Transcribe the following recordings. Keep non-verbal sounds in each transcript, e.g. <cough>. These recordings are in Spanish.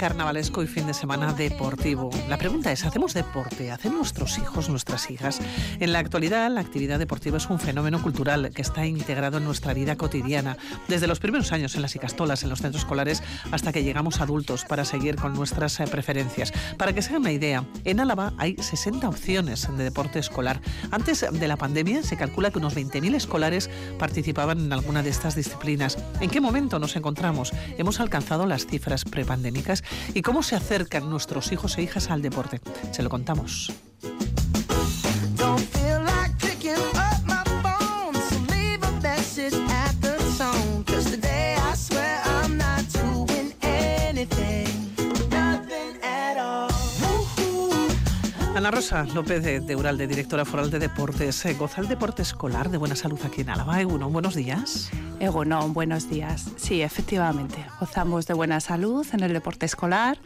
carnavalesco y fin de semana deportivo. La pregunta es, ¿hacemos deporte? ¿Hacen nuestros hijos, nuestras hijas? En la actualidad, la actividad deportiva es un fenómeno cultural que está integrado en nuestra vida cotidiana, desde los primeros años en las icastolas, en los centros escolares, hasta que llegamos adultos para seguir con nuestras eh, preferencias. Para que se hagan una idea, en Álava hay 60 opciones de deporte escolar. Antes de la pandemia se calcula que unos 20.000 escolares participaban en alguna de estas disciplinas. ¿En qué momento nos encontramos? Hemos alcanzado las cifras prepandémicas y cómo se acercan nuestros hijos e hijas al deporte. Se lo contamos. Ana Rosa López de, de Uralde, directora foral de deportes. Eh, ¿Goza el deporte escolar de buena salud aquí en Álava? Egunon, buenos días. Egunon, buenos días. Sí, efectivamente, gozamos de buena salud en el deporte escolar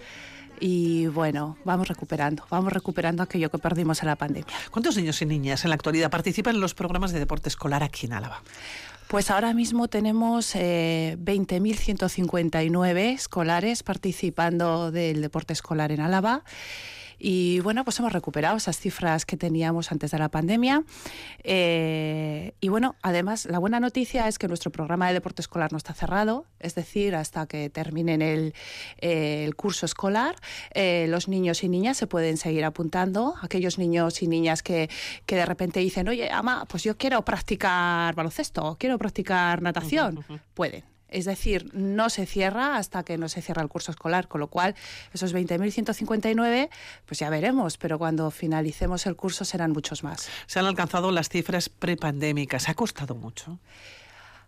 y bueno, vamos recuperando, vamos recuperando aquello que perdimos en la pandemia. ¿Cuántos niños y niñas en la actualidad participan en los programas de deporte escolar aquí en Álava? Pues ahora mismo tenemos eh, 20.159 escolares participando del deporte escolar en Álava y bueno, pues hemos recuperado esas cifras que teníamos antes de la pandemia. Eh, y bueno, además, la buena noticia es que nuestro programa de deporte escolar no está cerrado, es decir, hasta que terminen el, eh, el curso escolar, eh, los niños y niñas se pueden seguir apuntando. Aquellos niños y niñas que, que de repente dicen, oye, ama, pues yo quiero practicar baloncesto, quiero practicar natación, pueden es decir, no se cierra hasta que no se cierra el curso escolar, con lo cual esos 20.159, pues ya veremos, pero cuando finalicemos el curso serán muchos más. Se han alcanzado las cifras prepandémicas. ¿Ha costado mucho?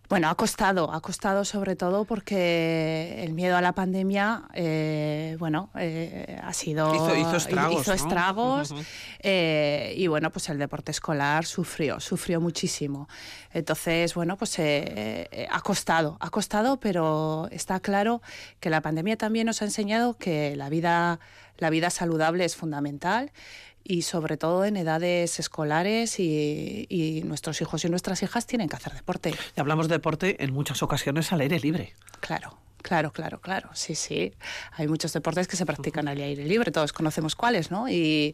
Bueno, ha costado, ha costado sobre todo porque el miedo a la pandemia, eh, bueno, eh, ha sido... Hizo, estragos. Hizo estragos eh, y bueno, pues el deporte escolar sufrió, sufrió muchísimo. Entonces, bueno, pues ha costado, ha costado, pero está claro que la pandemia también nos ha enseñado que la vida, la vida saludable es fundamental y sobre todo en edades escolares y, nuestros hijos y nuestras hijas tienen que hacer deporte. Y hablamos de deporte en muchas ocasiones al aire libre. Claro. Claro, claro, claro. Sí, sí. Hay muchos deportes que se practican al aire libre, todos conocemos cuáles, ¿no? Y,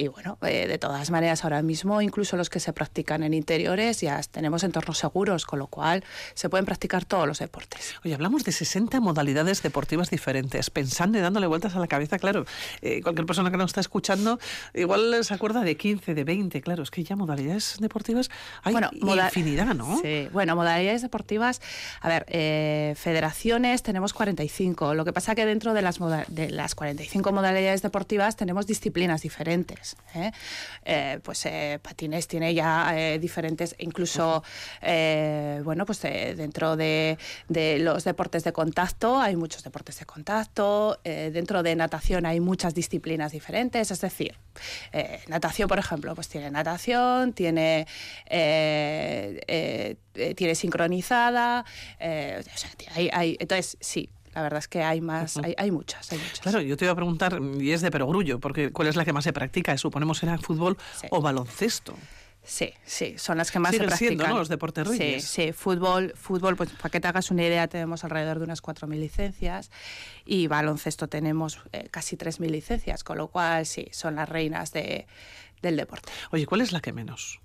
y bueno, eh, de todas maneras, ahora mismo incluso los que se practican en interiores ya tenemos entornos seguros, con lo cual se pueden practicar todos los deportes. Oye, hablamos de 60 modalidades deportivas diferentes, pensando y dándole vueltas a la cabeza, claro, eh, cualquier persona que nos está escuchando igual se acuerda de 15, de 20, claro, es que ya modalidades deportivas hay infinidad, ¿no? Sí, bueno, modalidades deportivas, a ver, eh, federaciones tenemos 45, lo que pasa que dentro de las, de las 45 modalidades deportivas tenemos disciplinas diferentes. ¿Eh? Eh, pues eh, patines tiene ya diferentes, incluso, bueno, pues dentro de, los deportes de contacto hay muchos deportes de contacto, dentro de natación hay muchas disciplinas diferentes, es decir, natación, por ejemplo, pues tiene natación, tiene tiene sincronizada, entonces sí, la verdad es que hay más, hay, hay, muchas, hay muchas. Claro, yo te iba a preguntar, y es de perogrullo, porque ¿cuál es la que más se practica? Suponemos será fútbol o baloncesto. Sí, sí, son las que más se practican. Siendo, ¿no? Los deportes reyes. Sí, sí, fútbol, fútbol, pues para que te hagas una idea, tenemos alrededor de unas 4.000 licencias y baloncesto tenemos eh, casi 3.000 licencias, con lo cual sí, son las reinas de, del deporte. Oye, ¿cuál es la que menos?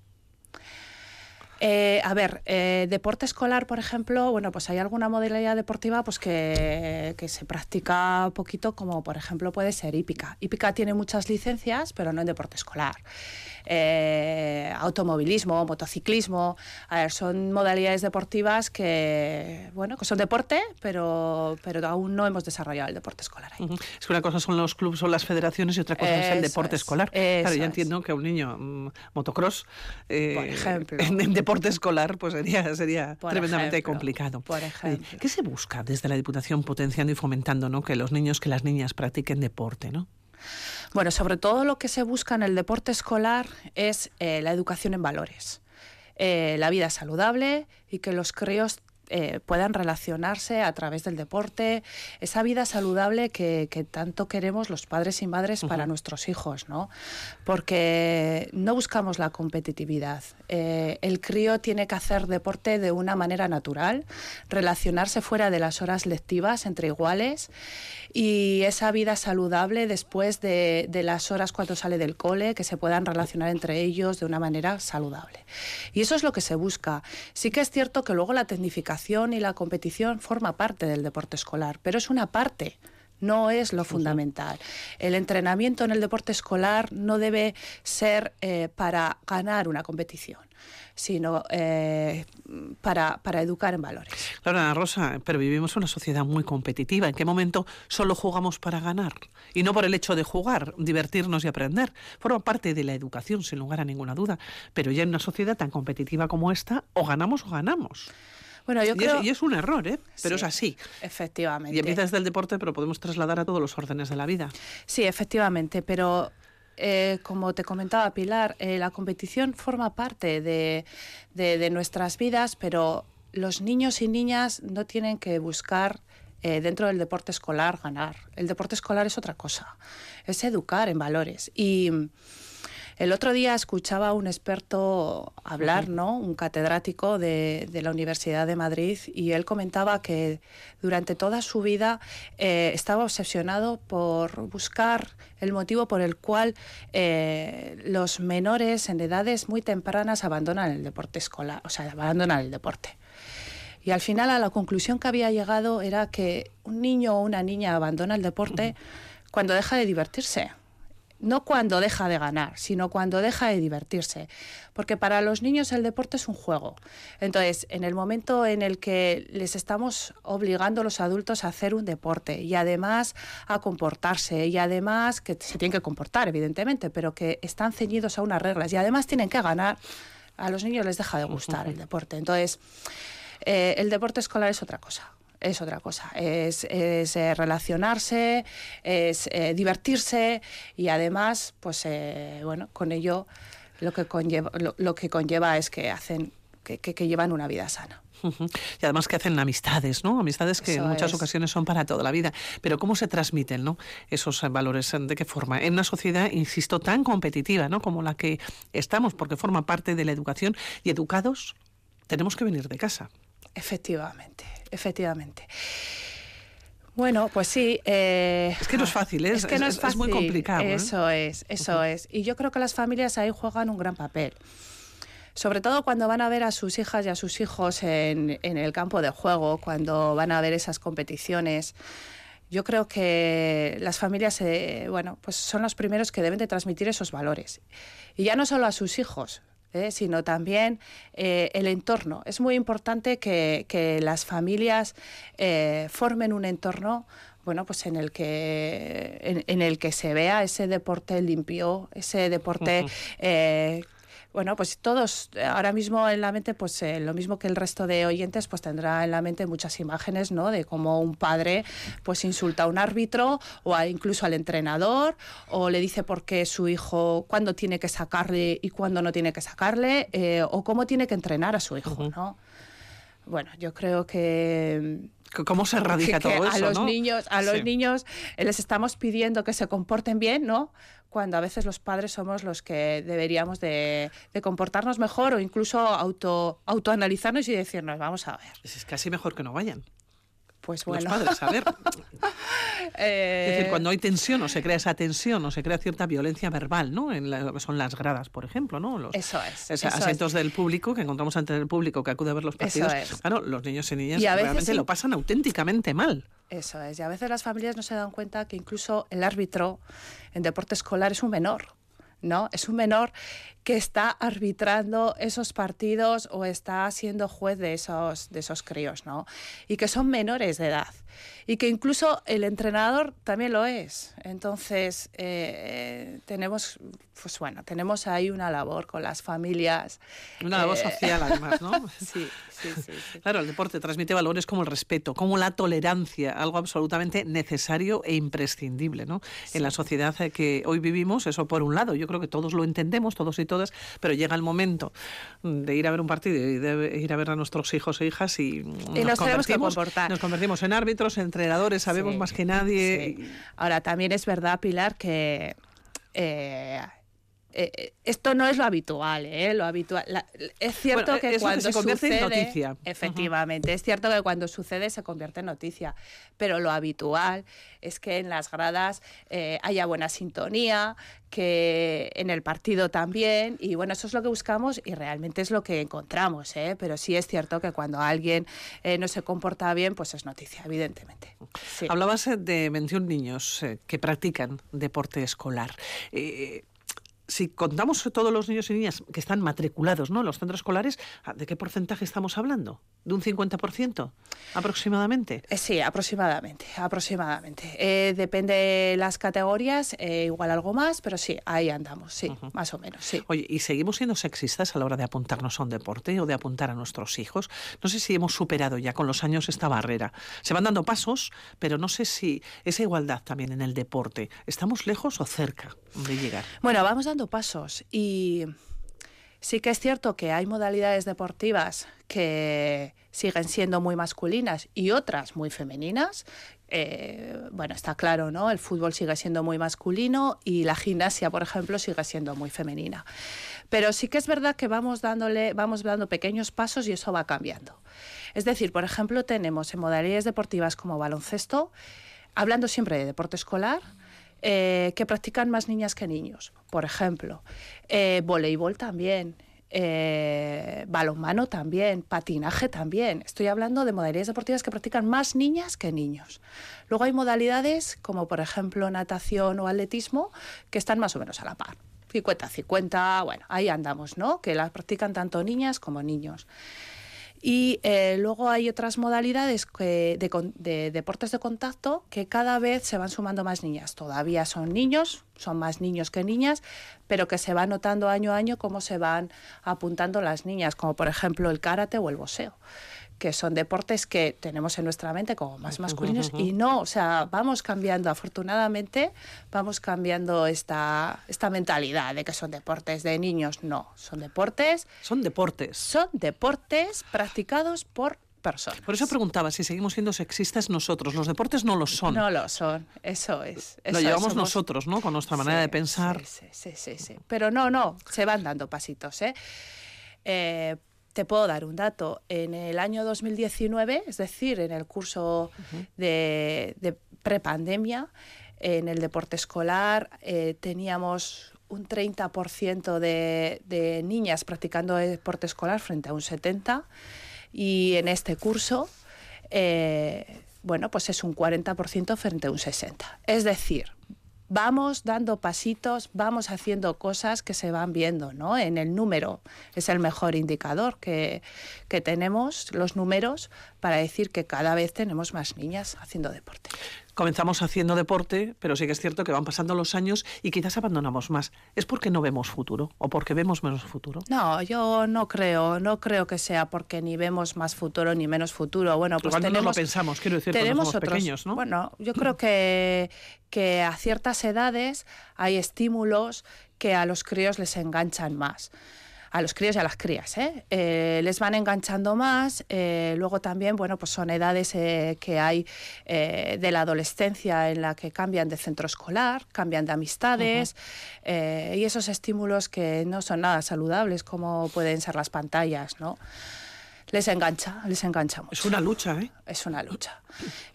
Eh, a ver, eh, deporte escolar, por ejemplo, bueno, pues hay alguna modalidad deportiva pues que, que, se practica poquito, como por ejemplo puede ser hípica. Hípica tiene muchas licencias, pero no en deporte escolar eh, automovilismo, motociclismo. A ver, son modalidades deportivas que, bueno, que son deporte, pero, pero aún no hemos desarrollado el deporte escolar ahí. Es que una cosa son los clubes o las federaciones y otra cosa es el deporte escolar. Claro, ya entiendo que un niño mm, motocross, eh, En, deporte escolar, pues sería, sería tremendamente complicado. Por ejemplo. ¿Qué se busca desde la Diputación potenciando y fomentando ¿no? que los niños, que las niñas practiquen deporte, ¿no? Bueno, sobre todo lo que se busca en el deporte escolar es eh, la educación en valores, eh, la vida saludable y que los críos eh, puedan relacionarse a través del deporte, esa vida saludable que, tanto queremos los padres y madres para nuestros hijos, ¿no? Porque no buscamos la competitividad. Eh, el crío tiene que hacer deporte de una manera natural, relacionarse fuera de las horas lectivas entre iguales y esa vida saludable después de, de las horas cuando sale del cole, que se puedan relacionar entre ellos de una manera saludable. Y eso es lo que se busca. Sí que es cierto que luego la tecnificación y la competición forma parte del deporte escolar, pero es una parte no es lo fundamental. El entrenamiento en el deporte escolar no debe ser eh, para ganar una competición sino eh, para, para, educar en valores. Claro, Ana Rosa, pero vivimos una sociedad muy competitiva. ¿En qué momento solo jugamos para ganar? Y no por el hecho de jugar, divertirnos y aprender. Forma parte de la educación, sin lugar a ninguna duda. Pero ya en una sociedad tan competitiva como esta, o ganamos o ganamos. Bueno, yo creo... y, es, un error, ¿eh? pero es así. Efectivamente. Y empieza desde el deporte, pero podemos trasladar a todos los órdenes de la vida. Sí, efectivamente, pero eh, como te comentaba Pilar, eh, la competición forma parte de, de, nuestras vidas, pero los niños y niñas no tienen que buscar eh, dentro del deporte escolar ganar. El deporte escolar es otra cosa, es educar en valores. Y el otro día escuchaba a un experto hablar, ¿no? Un catedrático de, la Universidad de Madrid y él comentaba que durante toda su vida eh, estaba obsesionado por buscar el motivo por el cual eh, los menores en edades muy tempranas abandonan el deporte escolar, o sea, abandonan el deporte. Y al final a la conclusión que había llegado era que un niño o una niña abandona el deporte cuando deja de divertirse no cuando deja de ganar, sino cuando deja de divertirse. Porque para los niños el deporte es un juego. Entonces, en el momento en el que les estamos obligando a los adultos a hacer un deporte y además a comportarse y además que se tienen que comportar, evidentemente, pero que están ceñidos a unas reglas y además tienen que ganar, a los niños les deja de gustar el deporte. Entonces, eh, el deporte escolar es otra cosa es otra cosa. Es, eh, relacionarse, es eh, divertirse y además, pues eh, bueno, con ello lo que conlleva, lo, que conlleva es que hacen, que, que, llevan una vida sana. Y además que hacen amistades, ¿no? Amistades que en muchas ocasiones son para toda la vida. Pero ¿cómo se transmiten, ¿no? Esos valores, ¿de qué forma? En una sociedad, insisto, tan competitiva, ¿no? Como la que estamos, porque forma parte de la educación y educados tenemos que venir de casa. Efectivamente, efectivamente. Bueno, pues sí. Eh, es que no es fácil, ¿eh? es, que no es, muy complicado. ¿eh? Eso es, eso es. Y yo creo que las familias ahí juegan un gran papel. Sobre todo cuando van a ver a sus hijas y a sus hijos en, en el campo de juego, cuando van a ver esas competiciones. Yo creo que las familias, bueno, pues son los primeros que deben de transmitir esos valores. Y ya no solo a sus hijos, ¿eh? sino también eh, el entorno. Es muy importante que, las familias eh, formen un entorno bueno, pues en el que en, el que se vea ese deporte limpio, ese deporte bueno, pues todos ahora mismo en la mente, pues eh, lo mismo que el resto de oyentes, pues tendrá en la mente muchas imágenes, ¿no? De cómo un padre, pues insulta a un árbitro o incluso al entrenador o le dice por qué su hijo, cuándo tiene que sacarle y cuándo no tiene que sacarle eh, o cómo tiene que entrenar a su hijo, ¿no? Bueno, yo creo que ¿Cómo se erradica todo eso? A los niños, a los niños les estamos pidiendo que se comporten bien, ¿no? Cuando a veces los padres somos los que deberíamos de, comportarnos mejor o incluso auto, autoanalizarnos y decirnos, vamos a ver. Es casi mejor que no vayan. Pues bueno. Los padres, a ver. <laughs> Es decir, cuando hay tensión o se crea esa tensión o se crea cierta violencia verbal, ¿no? En lo que son las gradas, por ejemplo, ¿no? Los, eso es. asientos del público que encontramos ante el público que acude a ver los partidos. Claro, los niños y niñas realmente lo pasan auténticamente mal. Eso es. Y a veces las familias no se dan cuenta que incluso el árbitro en deporte escolar es un menor. ¿no? Es un menor que está arbitrando esos partidos o está siendo juez de esos, de esos críos, ¿no? Y que son menores de edad y que incluso el entrenador también lo es. Entonces, eh, tenemos, pues bueno, tenemos ahí una labor con las familias. Una labor eh, social, además, ¿no? <laughs> sí, sí, sí, Claro, el deporte transmite valores como el respeto, como la tolerancia, algo absolutamente necesario e imprescindible, ¿no? En la sociedad que hoy vivimos, eso por un lado, yo creo que todos lo entendemos, todos y todas todas, pero llega el momento de ir a ver un partido y de ir a ver a nuestros hijos e hijas y, nos, convertimos, nos convertimos en árbitros, entrenadores, sabemos más que nadie. Ahora, también es verdad, Pilar, que... Eh, eh, eh, esto no es lo habitual, ¿eh? Lo habitual. es cierto que cuando se convierte sucede, en noticia. Efectivamente, es cierto que cuando sucede se convierte en noticia, pero lo habitual es que en las gradas eh, haya buena sintonía, que en el partido también, y bueno, eso es lo que buscamos y realmente es lo que encontramos, ¿eh? Pero sí es cierto que cuando alguien no se comporta bien, pues es noticia, evidentemente. Hablabas de 21 niños que practican deporte escolar si contamos todos los niños y niñas que están matriculados ¿no? en los centros escolares, ¿de qué porcentaje estamos hablando? ¿De un 50% aproximadamente? Eh, sí, aproximadamente, aproximadamente. Eh, depende de las categorías, eh, igual algo más, pero sí, ahí andamos, sí, más o menos, sí. Oye, ¿y seguimos siendo sexistas a la hora de apuntarnos a un deporte o de apuntar a nuestros hijos? No sé si hemos superado ya con los años esta barrera. Se van dando pasos, pero no sé si esa igualdad también en el deporte, ¿estamos lejos o cerca de llegar? Bueno, vamos a pasos y sí que es cierto que hay modalidades deportivas que siguen siendo muy masculinas y otras muy femeninas. Eh, bueno, está claro, ¿no? El fútbol sigue siendo muy masculino y la gimnasia, por ejemplo, sigue siendo muy femenina. Pero sí que es verdad que vamos dándole, vamos dando pequeños pasos y eso va cambiando. Es decir, por ejemplo, tenemos en modalidades deportivas como baloncesto, hablando siempre de deporte escolar, eh, que practican más niñas que niños, por ejemplo. Eh, voleibol también. Eh, balonmano también, patinaje también. Estoy hablando de modalidades deportivas que practican más niñas que niños. Luego hay modalidades como por ejemplo natación o atletismo que están más o menos a la par. 50-50, bueno, ahí andamos, ¿no? Que las practican tanto niñas como niños. Y eh, luego hay otras modalidades de, deportes de contacto que cada vez se van sumando más niñas. Todavía son niños, son más niños que niñas, pero que se va notando año a año cómo se van apuntando las niñas, como por ejemplo el karate o el boxeo que son deportes que tenemos en nuestra mente como más masculinos y no, o sea, vamos cambiando, afortunadamente, vamos cambiando esta, esta mentalidad de que son deportes de niños, no, son deportes. Son deportes. Son deportes practicados por personas. Por eso preguntaba si seguimos siendo sexistas nosotros. Los deportes no lo son. No lo son, eso es. lo llevamos nosotros, ¿no? Con nuestra manera de pensar. Sí, sí, sí, sí, Pero no, no, se van dando pasitos, ¿eh? eh te puedo dar un dato. En el año 2019, es decir, en el curso de, prepandemia, en el deporte escolar eh, teníamos un 30% de, de niñas practicando deporte escolar frente a un 70% y en este curso eh, bueno, pues es un 40% frente a un 60%. Es decir, vamos dando pasitos, vamos haciendo cosas que se van viendo, ¿no? En el número es el mejor indicador que, que tenemos, los números, para decir que cada vez tenemos más niñas haciendo deporte comenzamos haciendo deporte, pero sí que es cierto que van pasando los años y quizás abandonamos más. ¿Es porque no vemos futuro o porque vemos menos futuro? No, yo no creo, no creo que sea porque ni vemos más futuro ni menos futuro. Bueno, pues tenemos, no lo pensamos, quiero decir, tenemos somos pequeños, ¿no? Bueno, yo creo que, que a ciertas edades hay estímulos que a los críos les enganchan más a los críos y a las crías. ¿eh? Eh, les van enganchando más. Eh, luego también, bueno, pues son edades que hay de la adolescencia en la que cambian de centro escolar, cambian de amistades y esos estímulos que no son nada saludables como pueden ser las pantallas, ¿no? les engancha, les engancha mucho. Es una lucha, ¿eh? Es una lucha.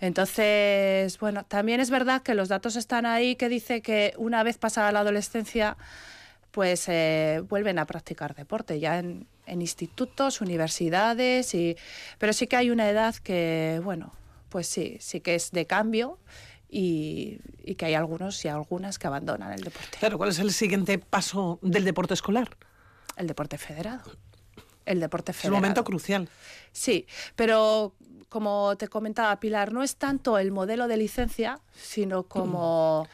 Entonces, bueno, también es verdad que los datos están ahí que dice que una vez pasada la adolescencia pues eh, vuelven a practicar deporte ya en, institutos, universidades, y, pero sí que hay una edad que, bueno, pues sí, sí que es de cambio y, que hay algunos y algunas que abandonan el deporte. Claro, ¿cuál es el siguiente paso del deporte escolar? El deporte federado. El deporte federado. Es un momento crucial. Sí, pero como te comentaba Pilar, no es tanto el modelo de licencia, sino como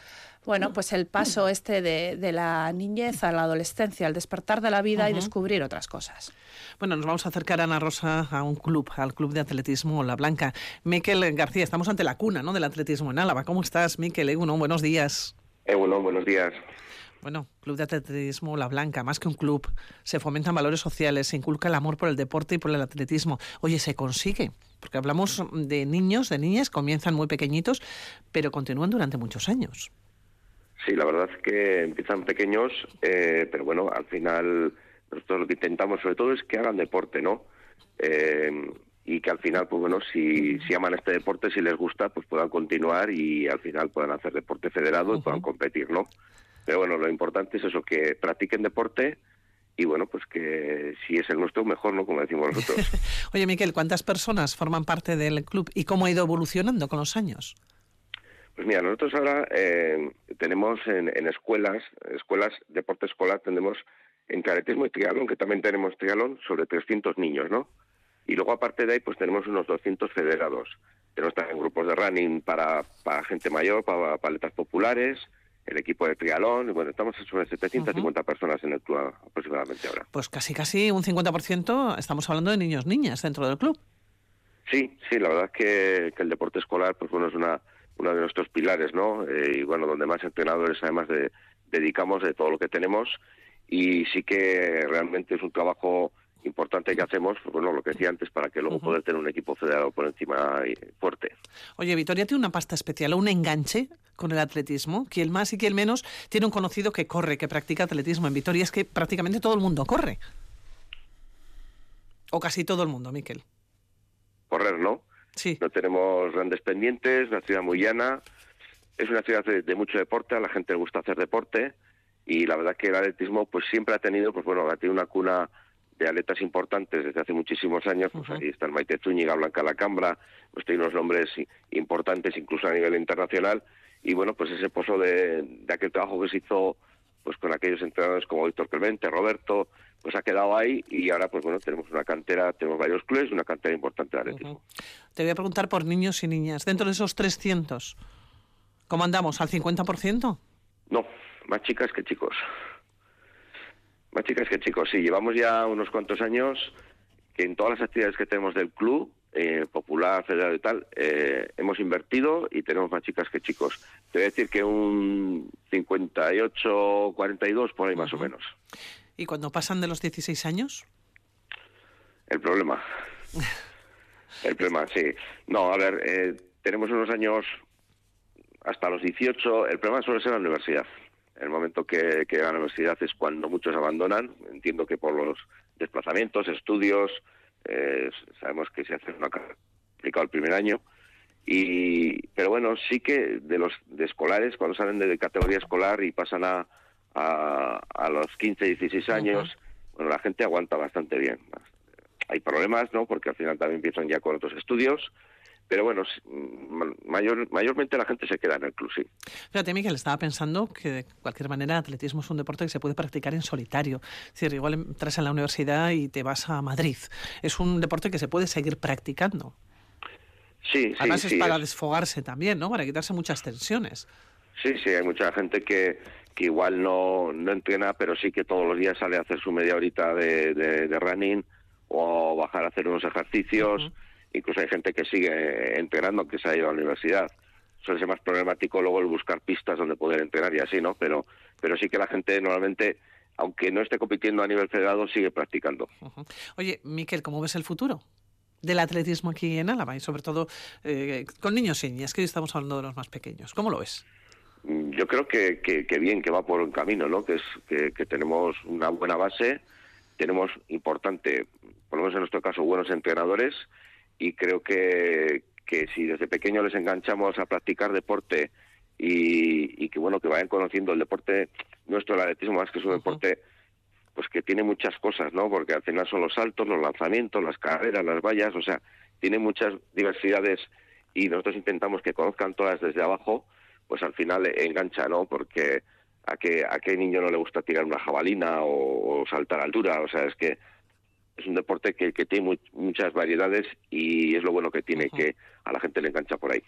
bueno, pues el paso este de, la niñez a la adolescencia, al despertar de la vida y descubrir otras cosas. Bueno, nos vamos a acercar, Ana Rosa, a un club, al Club de Atletismo La Blanca. Miquel García, estamos ante la cuna ¿no? del atletismo en Álava. ¿Cómo estás, Miquel? Eguno, buenos días. Eguno, buenos días. Bueno, Club de Atletismo La Blanca, más que un club, se fomentan valores sociales, se inculca el amor por el deporte y por el atletismo. Oye, se consigue, porque hablamos de niños, de niñas, comienzan muy pequeñitos, pero continúan durante muchos años. Sí, la verdad es que empiezan pequeños, eh, pero bueno, al final nosotros lo que intentamos sobre todo es que hagan deporte, ¿no? Eh, y que al final, pues bueno, si, si aman este deporte, si les gusta, pues puedan continuar y al final puedan hacer deporte federado y puedan competir, ¿no? Pero bueno, lo importante es eso, que practiquen deporte y bueno, pues que si es el nuestro, mejor, ¿no? Como decimos nosotros. <laughs> Oye, Miquel, ¿cuántas personas forman parte del club y cómo ha ido evolucionando con los años? Pues mira, nosotros ahora eh, tenemos en, en, escuelas, escuelas, deporte escolar, tenemos en atletismo y triatlón, que también tenemos triatlón, sobre 300 niños, ¿no? Y luego, aparte de ahí, pues tenemos unos 200 federados. Tenemos también grupos de running para, para gente mayor, para paletas populares, el equipo de triatlón, y bueno, estamos sobre 750 personas en el club aproximadamente ahora. Pues casi, casi un 50% estamos hablando de niños, niñas dentro del club. Sí, sí, la verdad es que, que el deporte escolar, pues bueno, es una uno de nuestros pilares, ¿no? Eh, y bueno, donde más entrenadores además de, dedicamos de todo lo que tenemos y sí que realmente es un trabajo importante que hacemos, pues bueno, lo que decía antes, para que luego poder tener un equipo federado por encima fuerte. Oye, Vitoria tiene una pasta especial, un enganche con el atletismo. Quien más y quien menos tiene un conocido que corre, que practica atletismo. En Vitoria es que prácticamente todo el mundo corre. O casi todo el mundo, Miquel. Correr, ¿no? Sí. No tenemos grandes pendientes, una ciudad muy llana. Es una ciudad de, de mucho deporte, a la gente le gusta hacer deporte y la verdad que el atletismo pues siempre ha tenido, pues bueno, ha tenido una cuna de atletas importantes desde hace muchísimos años, pues ahí están Maite Zúñiga, Blanca Lacambra, pues tiene unos nombres importantes incluso a nivel internacional y bueno, pues ese pozo de, de aquel trabajo que se hizo pues con aquellos entrenadores como Víctor Clemente, Roberto, pues ha quedado ahí y ahora pues bueno, tenemos una cantera, tenemos varios clubes una cantera importante de atletismo. Uh -huh. Te voy a preguntar por niños y niñas, dentro de esos 300, ¿cómo andamos? ¿Al 50%? No, más chicas que chicos. Más chicas que chicos, sí. Llevamos ya unos cuantos años que en todas las actividades que tenemos del club, eh, popular, federal y tal, eh, hemos invertido y tenemos más chicas que chicos. Te voy a decir que un 58, 42, por ahí uh -huh. más o menos. ¿Y cuando pasan de los 16 años? El problema. El problema, sí. No, a ver, eh, tenemos unos años hasta los 18. El problema suele ser la universidad. El momento que, que la universidad es cuando muchos abandonan. Entiendo que por los desplazamientos, estudios, eh, sabemos que se hace una complicado el primer año. Y, pero bueno, sí que de los de escolares, cuando salen de categoría escolar y pasan a, a, a los 15, 16 años, uh -huh. bueno, la gente aguanta bastante bien. Hay problemas, ¿no? Porque al final también empiezan ya con otros estudios, pero bueno, mayor, mayormente la gente se queda en el club, sí. Fíjate, Miguel, estaba pensando que de cualquier manera atletismo es un deporte que se puede practicar en solitario. Es decir, igual entras en la universidad y te vas a Madrid. Es un deporte que se puede seguir practicando. Sí, Además sí, es sí, para es... desfogarse también, ¿no? Para quitarse muchas tensiones. Sí, sí, hay mucha gente que, que igual no, no entrena, pero sí que todos los días sale a hacer su media horita de, de, de running o bajar a hacer unos ejercicios. Uh -huh. Incluso hay gente que sigue entrenando que se ha ido a la universidad. Suele ser más problemático luego el buscar pistas donde poder entrenar y así, ¿no? Pero, pero sí que la gente normalmente, aunque no esté compitiendo a nivel federado, sigue practicando. Uh -huh. Oye, Miquel, ¿cómo ves el futuro? del atletismo aquí en Álava y sobre todo eh, con niños y niñas, que hoy estamos hablando de los más pequeños. ¿Cómo lo ves? Yo creo que, que, que bien, que va por un camino, ¿no? Que, es, que, que tenemos una buena base, tenemos importante, por lo menos en nuestro caso, buenos entrenadores y creo que, que si desde pequeño les enganchamos a practicar deporte y, y que bueno que vayan conociendo el deporte nuestro el atletismo más que es un uh -huh. deporte pues que tiene muchas cosas no porque al final son los saltos los lanzamientos las carreras las vallas o sea tiene muchas diversidades y nosotros intentamos que conozcan todas desde abajo pues al final engancha no porque a qué a qué niño no le gusta tirar una jabalina o, o saltar a altura o sea es que es un deporte que, que tiene muy, muchas variedades y es lo bueno que tiene, que a la gente le engancha por ahí.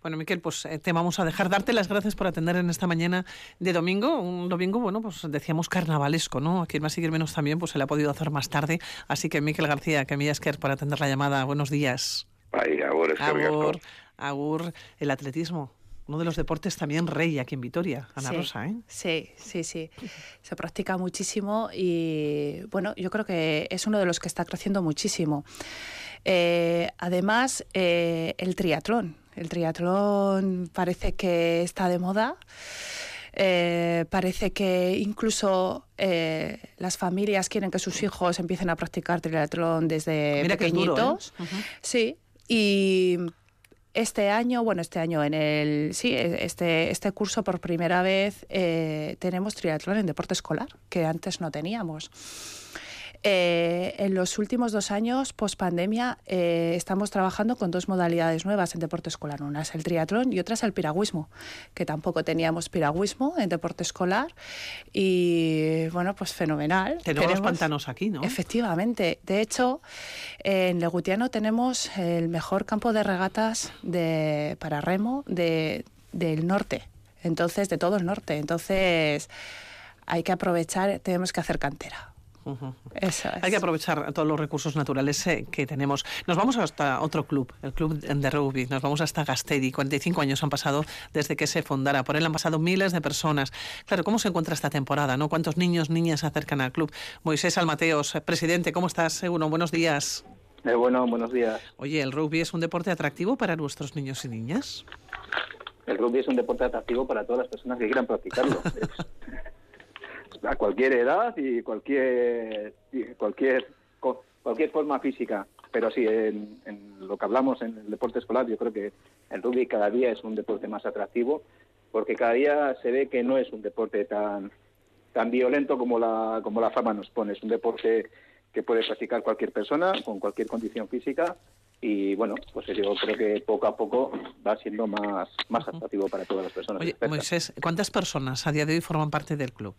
Bueno, Miquel, pues eh, te vamos a dejar darte las gracias por atender en esta mañana de domingo, un domingo, bueno, pues decíamos carnavalesco, ¿no? Aquí en Más y Menos también, pues se le ha podido hacer más tarde, así que Miquel García, que Esker por atender la llamada, buenos días. Ay, agur, es agur, agur, el atletismo uno de los deportes también rey aquí en Vitoria, Ana Rosa. ¿eh? Sí, sí, sí. Se practica muchísimo y bueno, yo creo que es uno de los que está creciendo muchísimo. Eh, además, eh, el triatlón. El triatlón parece que está de moda. Eh, parece que incluso las familias quieren que sus hijos empiecen a practicar triatlón desde pequeñitos. Sí, y este año, bueno, este año en el, sí, este, este curso por primera vez tenemos triatlón en deporte escolar, que antes no teníamos. Eh, en los últimos dos años, post pandemia, eh, estamos trabajando con dos modalidades nuevas en deporte escolar. Una es el triatlón y otra es el piragüismo, que tampoco teníamos piragüismo en deporte escolar. Y bueno, pues fenomenal. Tenemos, pantanos aquí, ¿no? Efectivamente. De hecho, en Legutiano tenemos el mejor campo de regatas de, para remo de, del norte. Entonces, de todo el norte. Entonces, hay que aprovechar, tenemos que hacer cantera. Hay que aprovechar todos los recursos naturales eh, que tenemos. Nos vamos hasta otro club, el club de rugby. Nos vamos hasta Gastedi. 45 años han pasado desde que se fundara. Por él han pasado miles de personas. Claro, ¿cómo se encuentra esta temporada? ¿no? ¿Cuántos niños, niñas se acercan al club? Moisés Almateos, presidente, ¿cómo estás? Uno, buenos días. Eh, bueno, buenos días. Oye, ¿el rugby es un deporte atractivo para nuestros niños y niñas? El rugby es un deporte atractivo para todas las personas que quieran practicarlo. <laughs> a cualquier edad y cualquier cualquier cualquier forma física. Pero sí, en, lo que hablamos en el deporte escolar, yo creo que el rugby cada día es un deporte más atractivo, porque cada día se ve que no es un deporte tan tan violento como la como la fama nos pone. Es un deporte que puede practicar cualquier persona con cualquier condición física y bueno, pues yo creo que poco a poco va siendo más, más atractivo para todas las personas. Oye, Moisés, ¿cuántas personas a día de hoy forman parte del club?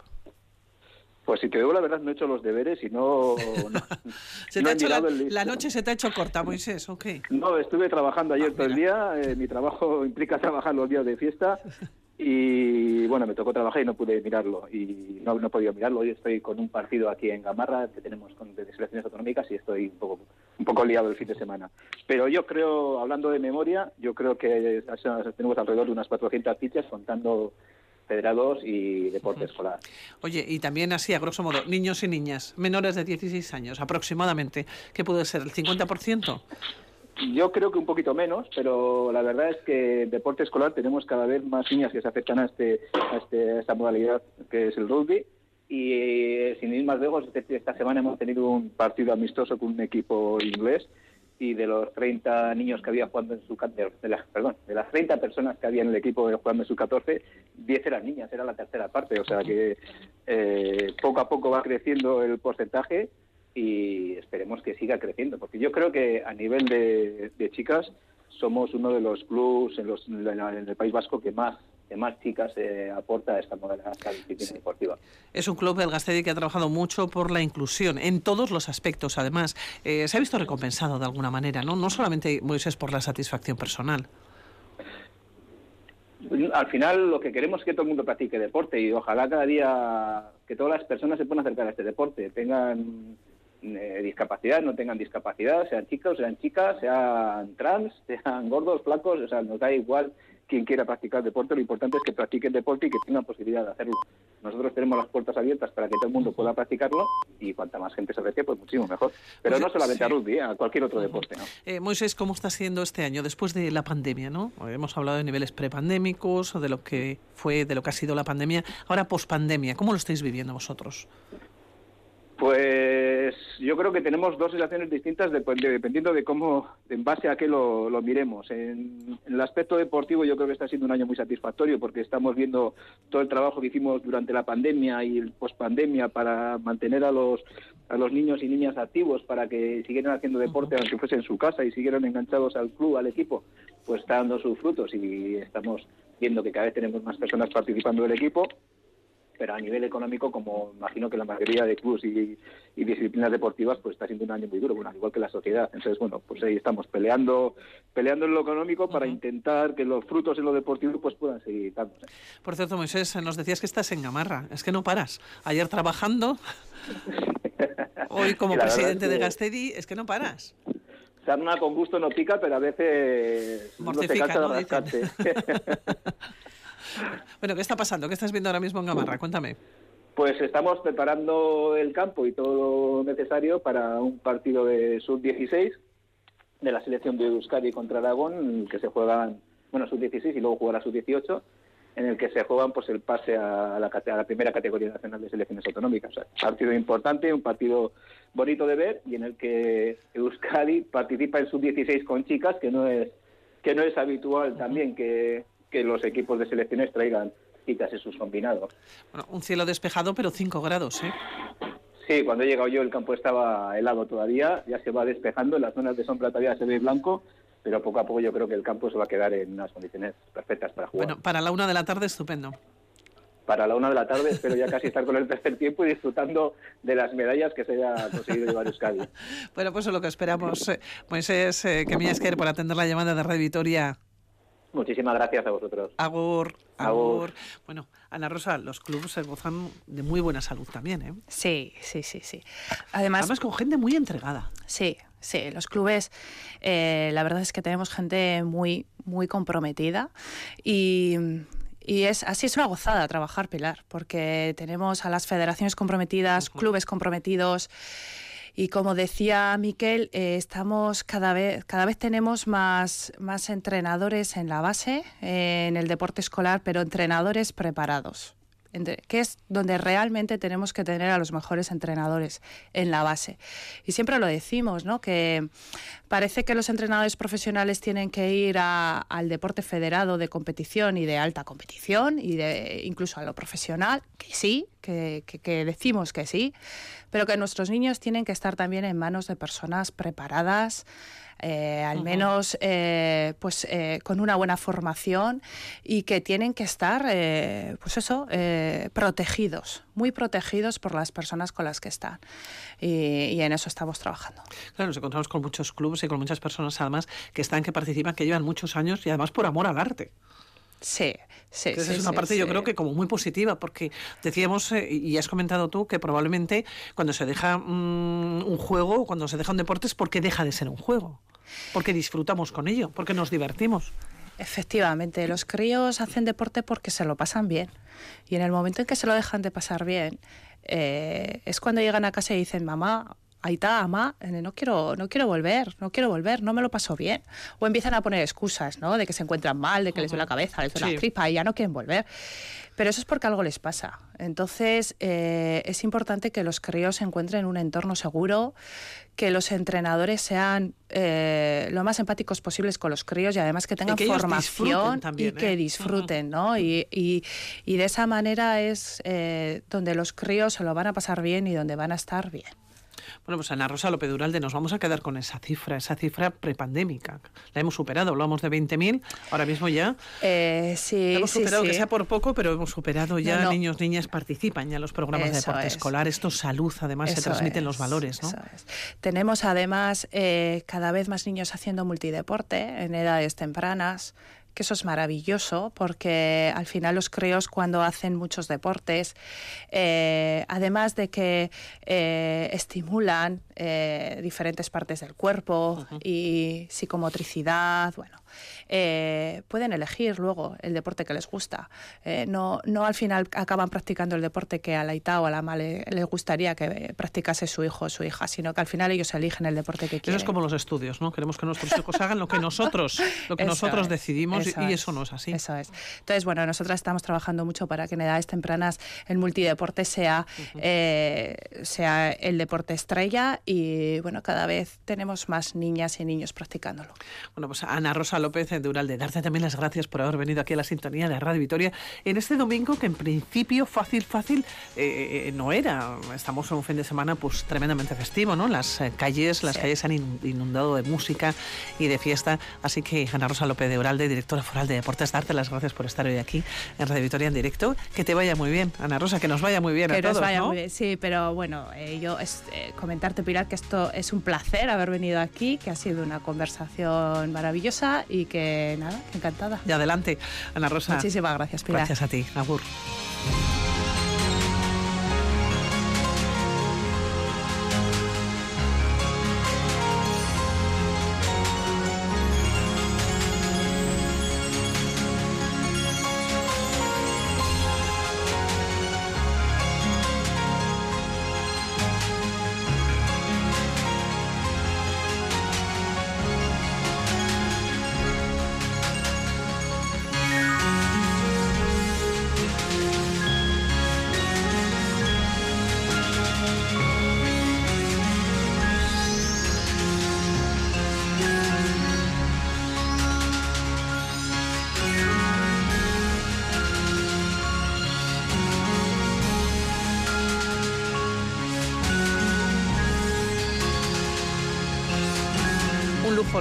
Pues si te digo la verdad, no he hecho los deberes y no... <laughs> se te ha hecho la, noche se te ha hecho corta, Moisés, ok. No, estuve trabajando ayer ah, todo el día, eh, mi trabajo <laughs> implica trabajar los días de fiesta <laughs> y bueno, me tocó trabajar y no pude mirarlo y no, no he podido mirarlo. Hoy estoy con un partido aquí en Gamarra que tenemos con, de selecciones autonómicas y estoy un poco, un poco liado el fin de semana. Pero yo creo, hablando de memoria, yo creo que tenemos alrededor de unas 400 fichas contando federados y deporte escolar. Oye, y también así, a grosso modo, niños y niñas menores de 16 años, aproximadamente, ¿qué puede ser? ¿El 50%? Yo creo que un poquito menos, pero la verdad es que en deporte escolar tenemos cada vez más niñas que se afectan a, este, a, este, esta modalidad que es el rugby. Y eh, sin ir más lejos, esta semana hemos tenido un partido amistoso con un equipo inglés y de los 30 niños que había jugando en su de las, perdón, de las 30 personas que había en el equipo jugando en su 14, 10 eran niñas, era la tercera parte, o sea que eh, poco a poco va creciendo el porcentaje y esperemos que siga creciendo, porque yo creo que a nivel de, chicas somos uno de los clubs en, los, en el País Vasco que más más chicas eh, aporta esta modalidad, disciplina deportiva. Es un club, el Gastedi, que ha trabajado mucho por la inclusión en todos los aspectos. Además, eh, se ha visto recompensado de alguna manera, ¿no? No solamente, Moisés, por la satisfacción personal. Al final lo que queremos es que todo el mundo practique deporte y ojalá cada día que todas las personas se puedan acercar a este deporte, tengan eh, discapacidad, no tengan discapacidad, sean chicos, sean chicas, sean trans, <laughs> sean gordos, flacos, o sea, nos da igual quien quiera practicar deporte, lo importante es que practiquen deporte y que tengan posibilidad de hacerlo. Nosotros tenemos las puertas abiertas para que todo el mundo pueda practicarlo y cuanta más gente se acerque, pues muchísimo mejor. Pero pues no solamente a rugby, ¿eh? a cualquier otro deporte. ¿no? Eh, Moisés, ¿cómo está siendo este año después de la pandemia? ¿no? Hemos hablado de niveles prepandémicos, de lo que fue, de lo que ha sido la pandemia. Ahora, pospandemia, ¿cómo lo estáis viviendo vosotros? Yo creo que tenemos dos sensaciones distintas dependiendo de cómo, en base a qué lo, miremos. En, el aspecto deportivo yo creo que está siendo un año muy satisfactorio porque estamos viendo todo el trabajo que hicimos durante la pandemia y el pospandemia para mantener a los a los niños y niñas activos para que siguieran haciendo deporte aunque fuese en su casa y siguieran enganchados al club, al equipo, pues está dando sus frutos y estamos viendo que cada vez tenemos más personas participando del equipo pero a nivel económico, como imagino que la mayoría de clubes y, disciplinas deportivas, pues está siendo un año muy duro, bueno, al igual que la sociedad. Entonces, bueno, pues ahí estamos peleando, peleando en lo económico para intentar que los frutos en lo deportivo pues puedan seguir dándose. Por cierto, Moisés, nos decías que estás en Gamarra, es que no paras. Ayer trabajando, <laughs> hoy como presidente de Gastedi, es que no paras. sarna con gusto no pica, pero a veces no se cansa ¿no? de <laughs> <laughs> bueno, ¿qué está pasando? ¿Qué estás viendo ahora mismo en Gamarra? Cuéntame. Pues estamos preparando el campo y todo lo necesario para un partido de sub-16 de la selección de Euskadi contra Aragón, que se juegan, bueno, sub-16 y luego jugará sub-18, en el que se juegan pues el pase a la, primera categoría nacional de selecciones autonómicas. O sea, partido importante, un partido bonito de ver y en el que Euskadi participa en sub-16 con chicas, que no es que no es habitual también que, que los equipos de selecciones traigan chicas en sus combinados. Bueno, un cielo despejado, pero 5 grados, ¿eh? Sí, cuando he llegado yo el campo estaba helado todavía, ya se va despejando, en las zonas de sombra todavía se ve blanco, pero poco a poco yo creo que el campo se va a quedar en unas condiciones perfectas para jugar. Bueno, para la una de la tarde estupendo. Para la una de la tarde espero ya casi estar con el tercer tiempo y disfrutando de las medallas que se haya conseguido llevar Euskadi. <laughs> bueno, pues es lo que esperamos. Eh, Moisés, eh, que me por atender la llamada de Red Vitoria. Muchísimas gracias a vosotros. Agur, agur. Bueno, Ana Rosa, los clubes se gozan de muy buena salud también, ¿eh? Sí, sí, sí, sí. Además, Además con gente muy entregada. Sí, sí. Los clubes, eh, la verdad es que tenemos gente muy, muy comprometida y y es así es una gozada trabajar, Pilar, porque tenemos a las federaciones comprometidas, clubes comprometidos. Y como decía Miquel, eh, estamos cada vez, cada vez tenemos más, más entrenadores en la base, eh, en el deporte escolar, pero entrenadores preparados que es donde realmente tenemos que tener a los mejores entrenadores en la base. Y siempre lo decimos, ¿no? Que parece que los entrenadores profesionales tienen que ir al deporte federado de competición y de alta competición y de incluso a lo profesional, que sí, que, que decimos que sí, pero que nuestros niños tienen que estar también en manos de personas preparadas, eh, al menos eh, pues eh, con una buena formación y que tienen que estar pues eso protegidos muy protegidos por las personas con las que están. Y, en eso estamos trabajando. Claro nos encontramos con muchos clubes y con muchas personas además que están que participan que llevan muchos años y además por amor al arte Sí, sí, Esa es una parte yo creo que como muy positiva, porque decíamos, y has comentado tú, que probablemente cuando se deja mm, un juego, cuando se deja un deporte es porque deja de ser un juego porque disfrutamos con ello, porque nos divertimos. Efectivamente, los críos hacen deporte porque se lo pasan bien. Y en el momento en que se lo dejan de pasar bien, eh, es cuando llegan a casa y dicen, mamá, ahí está, mamá, eh, no quiero, no quiero volver, no quiero volver, no me lo paso bien. O empiezan a poner excusas, ¿no? De que se encuentran mal, de que les duele la cabeza, les duele la tripa y ya no quieren volver. Pero eso es porque algo les pasa. Entonces, eh, es importante que los críos se encuentren un entorno seguro, que los entrenadores sean eh, lo más empáticos posibles con los críos y además que tengan formación y que disfruten, ¿no? Y, y, y, de esa manera es donde los críos se lo van a pasar bien y donde van a estar bien. Bueno, pues Ana Rosa López Duralde, nos vamos a quedar con esa cifra, esa cifra prepandémica. La hemos superado, hablamos de 20.000, ahora mismo ya. Eh, sí, hemos superado, que sea por poco, pero hemos superado ya, niños, niñas participan ya en los programas de deporte escolar. Esto salud, además se transmiten los valores, ¿no? Tenemos además eh, cada vez más niños haciendo multideporte en edades tempranas que eso es maravilloso porque al final los críos cuando hacen muchos deportes, eh, además de que eh, estimulan eh, diferentes partes del cuerpo y psicomotricidad, bueno, eh, pueden elegir luego el deporte que les gusta. Eh, no, no al final acaban practicando el deporte que a la ITA o a la MA le, gustaría que practicase su hijo o su hija, sino que al final ellos eligen el deporte que quieren. Eso es como los estudios, ¿no? Queremos que nuestros hijos hagan lo que nosotros, lo que <laughs> nosotros decidimos y eso no es así. Eso es. Entonces, bueno, nosotras estamos trabajando mucho para que en edades tempranas el multideporte sea, eh, sea el deporte estrella y, bueno, cada vez tenemos más niñas y niños practicándolo. Bueno, pues Ana Rosa López de Uralde, darte también las gracias por haber venido aquí a la sintonía de Radio Vitoria en este domingo que en principio fácil, fácil eh, eh, no era. Estamos en un fin de semana pues tremendamente festivo, ¿no? Las eh, calles, las calles se han inundado de música y de fiesta. Así que Ana Rosa López de Uralde, directora foral de deportes, darte las gracias por estar hoy aquí en Radio Vitoria en directo. Que te vaya muy bien, Ana Rosa, que nos vaya muy bien que a todos, nos vaya muy bien, sí, pero bueno, yo es, comentarte, Pilar, que esto es un placer haber venido aquí, que ha sido una conversación maravillosa y que nada, encantada. Y adelante, Ana Rosa. Muchísimas gracias, Pilar. Gracias a ti, Agur.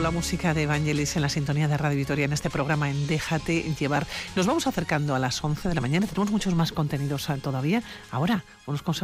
Lujo la música de Evangelis en la sintonía de Radio Vitoria en este programa en Déjate llevar. Nos vamos acercando a las 11 de la mañana. Tenemos muchos más contenidos todavía. Ahora, unos consejos